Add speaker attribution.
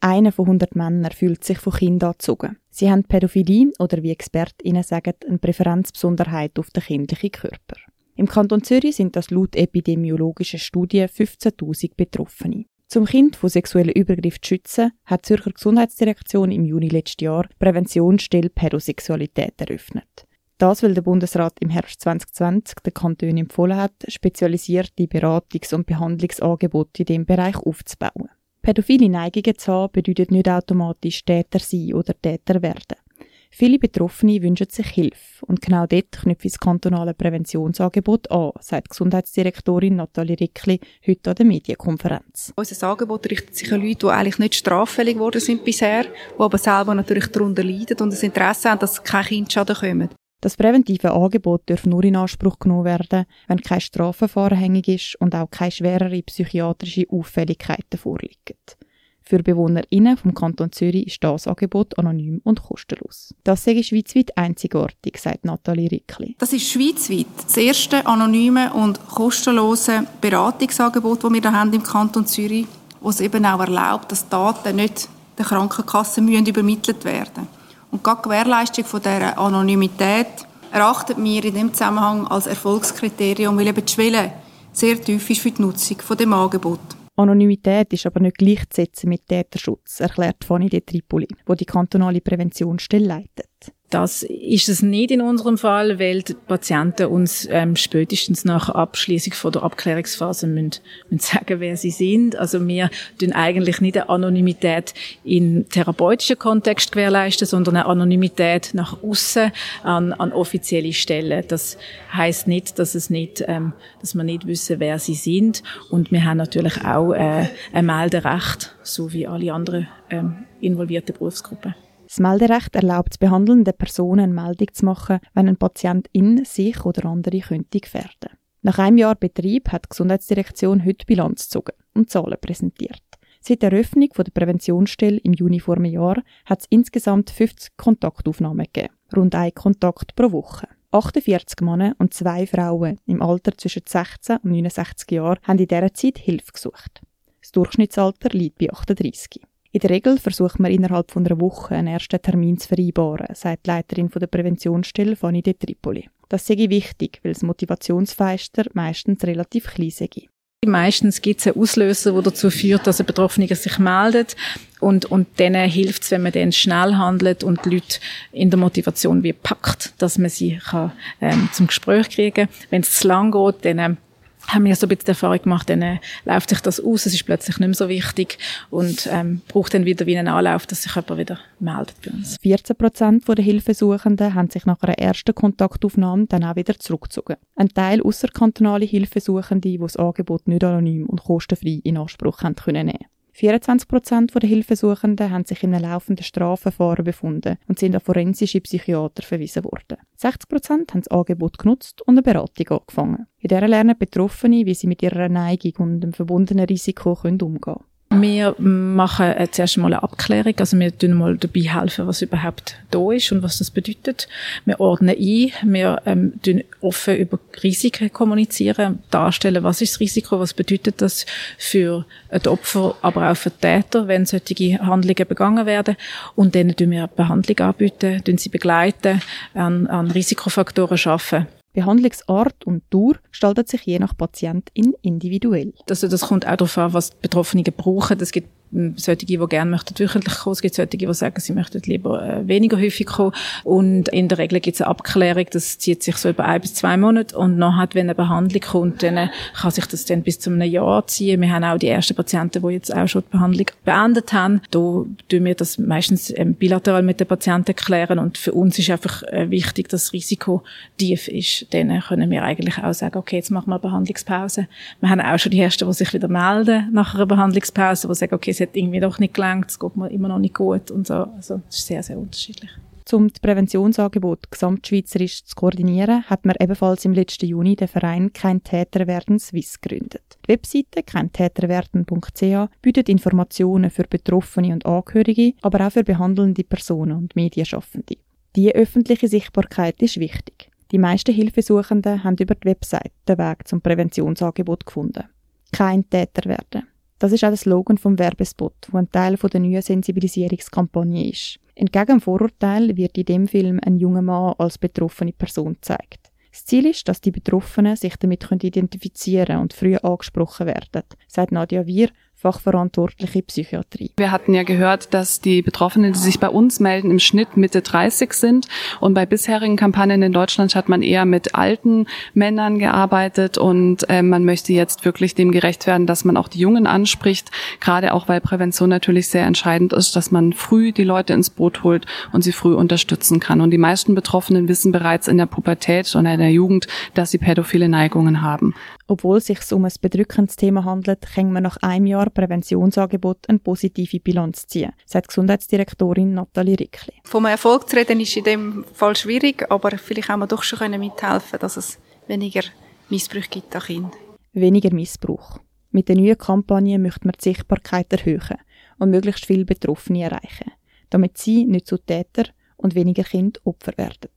Speaker 1: Einer von 100 Männern fühlt sich von Kindern angezogen. Sie haben Pädophilie oder wie ExpertInnen sagen, eine Präferenzbesonderheit auf den kindlichen Körper. Im Kanton Zürich sind das laut epidemiologischen Studien 15.000 Betroffene. Zum Kind von sexuellen Übergriffen zu schützen, hat die Zürcher Gesundheitsdirektion im Juni letzten Jahr Präventionsstelle Pädosexualität eröffnet. Das, weil der Bundesrat im Herbst 2020 den Kantonen empfohlen hat, spezialisierte Beratungs- und Behandlungsangebote in diesem Bereich aufzubauen. Pädophile Neigungen zu haben, bedeutet nicht automatisch Täter sein oder Täter werden. Viele Betroffene wünschen sich Hilfe und genau dort knüpft das kantonale Präventionsangebot an, sagt Gesundheitsdirektorin Nathalie Rickli heute an der Medienkonferenz.
Speaker 2: Unser Angebot richtet sich an Leute, die eigentlich nicht straffällig geworden sind bisher, die aber selber natürlich darunter leiden und das Interesse haben, dass kein Kind Schaden kommt.
Speaker 1: Das präventive Angebot darf nur in Anspruch genommen werden, wenn kein Strafverfahren hängig ist und auch keine schwerere psychiatrische Auffälligkeiten vorliegen. Für BewohnerInnen vom Kanton Zürich ist das Angebot anonym und kostenlos. Das sei schweizweit einzigartig, sagt Nathalie Rickli.
Speaker 2: Das ist schweizweit das erste anonyme und kostenlose Beratungsangebot, das wir da haben im Kanton Zürich, wo es eben auch erlaubt, dass Daten nicht der Krankenkasse müssen übermittelt werden. Und gerade die Gewährleistung von dieser Anonymität erachtet wir in dem Zusammenhang als Erfolgskriterium, weil eben die Schwelle sehr tief ist für die Nutzung von dem Angebot.
Speaker 1: Anonymität ist aber nicht gleichzusetzen mit Täterschutz, erklärt Fanny de Tripoli, wo die kantonale Präventionsstelle leitet.
Speaker 3: Das ist es nicht in unserem Fall, weil die Patienten uns ähm, spätestens nach Abschließung von der Abklärungsphase müssen, müssen sagen, wer sie sind. Also wir tun eigentlich nicht eine Anonymität in therapeutischen Kontext gewährleisten, sondern eine Anonymität nach außen an, an offizielle Stellen. Das heißt nicht, dass es nicht, ähm, dass wir nicht wissen, wer sie sind. Und wir haben natürlich auch äh, ein Melderecht, so wie alle anderen ähm, involvierten Berufsgruppen.
Speaker 1: Das Melderecht erlaubt behandelnden Personen, Meldung zu machen, wenn ein Patient in sich oder andere könnte gefährden. Nach einem Jahr Betrieb hat die Gesundheitsdirektion heute Bilanz gezogen und Zahlen präsentiert. Seit der Eröffnung der Präventionsstelle im Juni vor einem Jahr hat es insgesamt 50 Kontaktaufnahmen gegeben, rund ein Kontakt pro Woche. 48 Männer und zwei Frauen im Alter zwischen 16 und 69 Jahren haben in dieser Zeit Hilfe gesucht. Das Durchschnittsalter liegt bei 38. In der Regel versucht man innerhalb von einer Woche einen ersten Termin zu vereinbaren, sagt die Leiterin der Präventionsstelle Fanny de Tripoli. Das sei wichtig, weil das Motivationsfeister meistens relativ klein sei.
Speaker 3: Meistens gibt es einen Auslöser, der dazu führt, dass ein Betroffener sich meldet. Und, und denen hilft es, wenn man dann schnell handelt und die Leute in der Motivation wie packt, dass man sie kann, ähm, zum Gespräch kriegen. Wenn es zu lang geht, dann ähm, haben wir so ein bisschen die Erfahrung gemacht, dann äh, läuft sich das aus, es ist plötzlich nicht mehr so wichtig und ähm, braucht dann wieder wie einen Anlauf, dass sich jemand wieder meldet bei uns.
Speaker 1: 14 Prozent der Hilfesuchenden haben sich nach einer ersten Kontaktaufnahme dann auch wieder zurückgezogen. Ein Teil außerkantonale Hilfesuchende, die das Angebot nicht anonym und kostenfrei in Anspruch haben können nehmen. 24 Prozent der Hilfesuchenden haben sich in einem laufenden Strafverfahren befunden und sind an forensische Psychiater verwiesen worden. 60 Prozent haben das Angebot genutzt und eine Beratung angefangen. In der lernen Betroffene, wie sie mit ihrer Neigung und dem verbundenen Risiko umgehen können.
Speaker 3: Wir machen äh, zuerst mal eine Abklärung, also wir tun mal dabei helfen, was überhaupt da ist und was das bedeutet. Wir ordnen ein, wir ähm, tun offen über Risiken kommunizieren, darstellen, was ist das Risiko, was bedeutet das für die Opfer, aber auch für die Täter, wenn solche Handlungen begangen werden. Und dann tun wir Behandlung anbieten, tun sie begleiten, an, an Risikofaktoren schaffen
Speaker 1: Behandlungsart und Dauer gestaltet sich je nach Patientin individuell.
Speaker 3: Also das kommt auch darauf an, was die Betroffenen brauchen. Es gibt solche, die gerne möchten wöchentlich kommen. Es gibt solche, die sagen, sie möchten lieber äh, weniger häufig kommen. Und in der Regel gibt es eine Abklärung, das zieht sich so über ein bis zwei Monate. Und nachher, wenn eine Behandlung kommt, dann äh, kann sich das dann bis zu einem Jahr ziehen. Wir haben auch die ersten Patienten, die jetzt auch schon die Behandlung beendet haben. Da tun wir das meistens ähm, bilateral mit den Patienten klären. Und für uns ist einfach äh, wichtig, dass das Risiko tief ist. Dann können wir eigentlich auch sagen, okay, jetzt machen wir eine Behandlungspause. Wir haben auch schon die ersten, die sich wieder melden nach einer Behandlungspause, die sagen, okay, es hat irgendwie doch nicht gelangt, es geht mir immer noch nicht gut und so. Also es ist sehr, sehr unterschiedlich.
Speaker 1: Um das Präventionsangebot gesamtschweizerisch zu koordinieren, hat man ebenfalls im letzten Juni den Verein Kein Täter werden Swiss gegründet. Die Webseite keintäterwerden.ch bietet Informationen für Betroffene und Angehörige, aber auch für behandelnde Personen und Medienschaffende. Die öffentliche Sichtbarkeit ist wichtig. Die meisten Hilfesuchenden haben über die Webseite den Weg zum Präventionsangebot gefunden. Kein Täter werden. Das ist auch der Slogan vom Werbespot, wo ein Teil der neuen Sensibilisierungskampagne ist. Entgegen dem Vorurteil wird in dem Film ein junger Mann als betroffene Person gezeigt. Das Ziel ist, dass die Betroffenen sich damit identifizieren und früh angesprochen werden, sagt Nadja Wir, fachverantwortliche Psychiatrie.
Speaker 4: Wir hatten ja gehört, dass die Betroffenen, die sich bei uns melden, im Schnitt Mitte 30 sind. Und bei bisherigen Kampagnen in Deutschland hat man eher mit alten Männern gearbeitet. Und äh, man möchte jetzt wirklich dem gerecht werden, dass man auch die Jungen anspricht. Gerade auch, weil Prävention natürlich sehr entscheidend ist, dass man früh die Leute ins Boot holt und sie früh unterstützen kann. Und die meisten Betroffenen wissen bereits in der Pubertät und in der Jugend, dass sie pädophile Neigungen haben.
Speaker 1: Obwohl es sich um ein bedrückendes Thema handelt, kann man nach einem Jahr Präventionsangebot eine positive Bilanz ziehen, sagt Gesundheitsdirektorin Nathalie Rickli.
Speaker 2: Vom Erfolg zu reden ist in dem Fall schwierig, aber vielleicht haben wir doch schon mithelfen dass es weniger Missbrauch gibt an Kindern.
Speaker 1: Weniger Missbrauch. Mit der neuen Kampagne möchte man die Sichtbarkeit erhöhen und möglichst viele Betroffene erreichen, damit sie nicht zu Täter und weniger Kinder Opfer werden.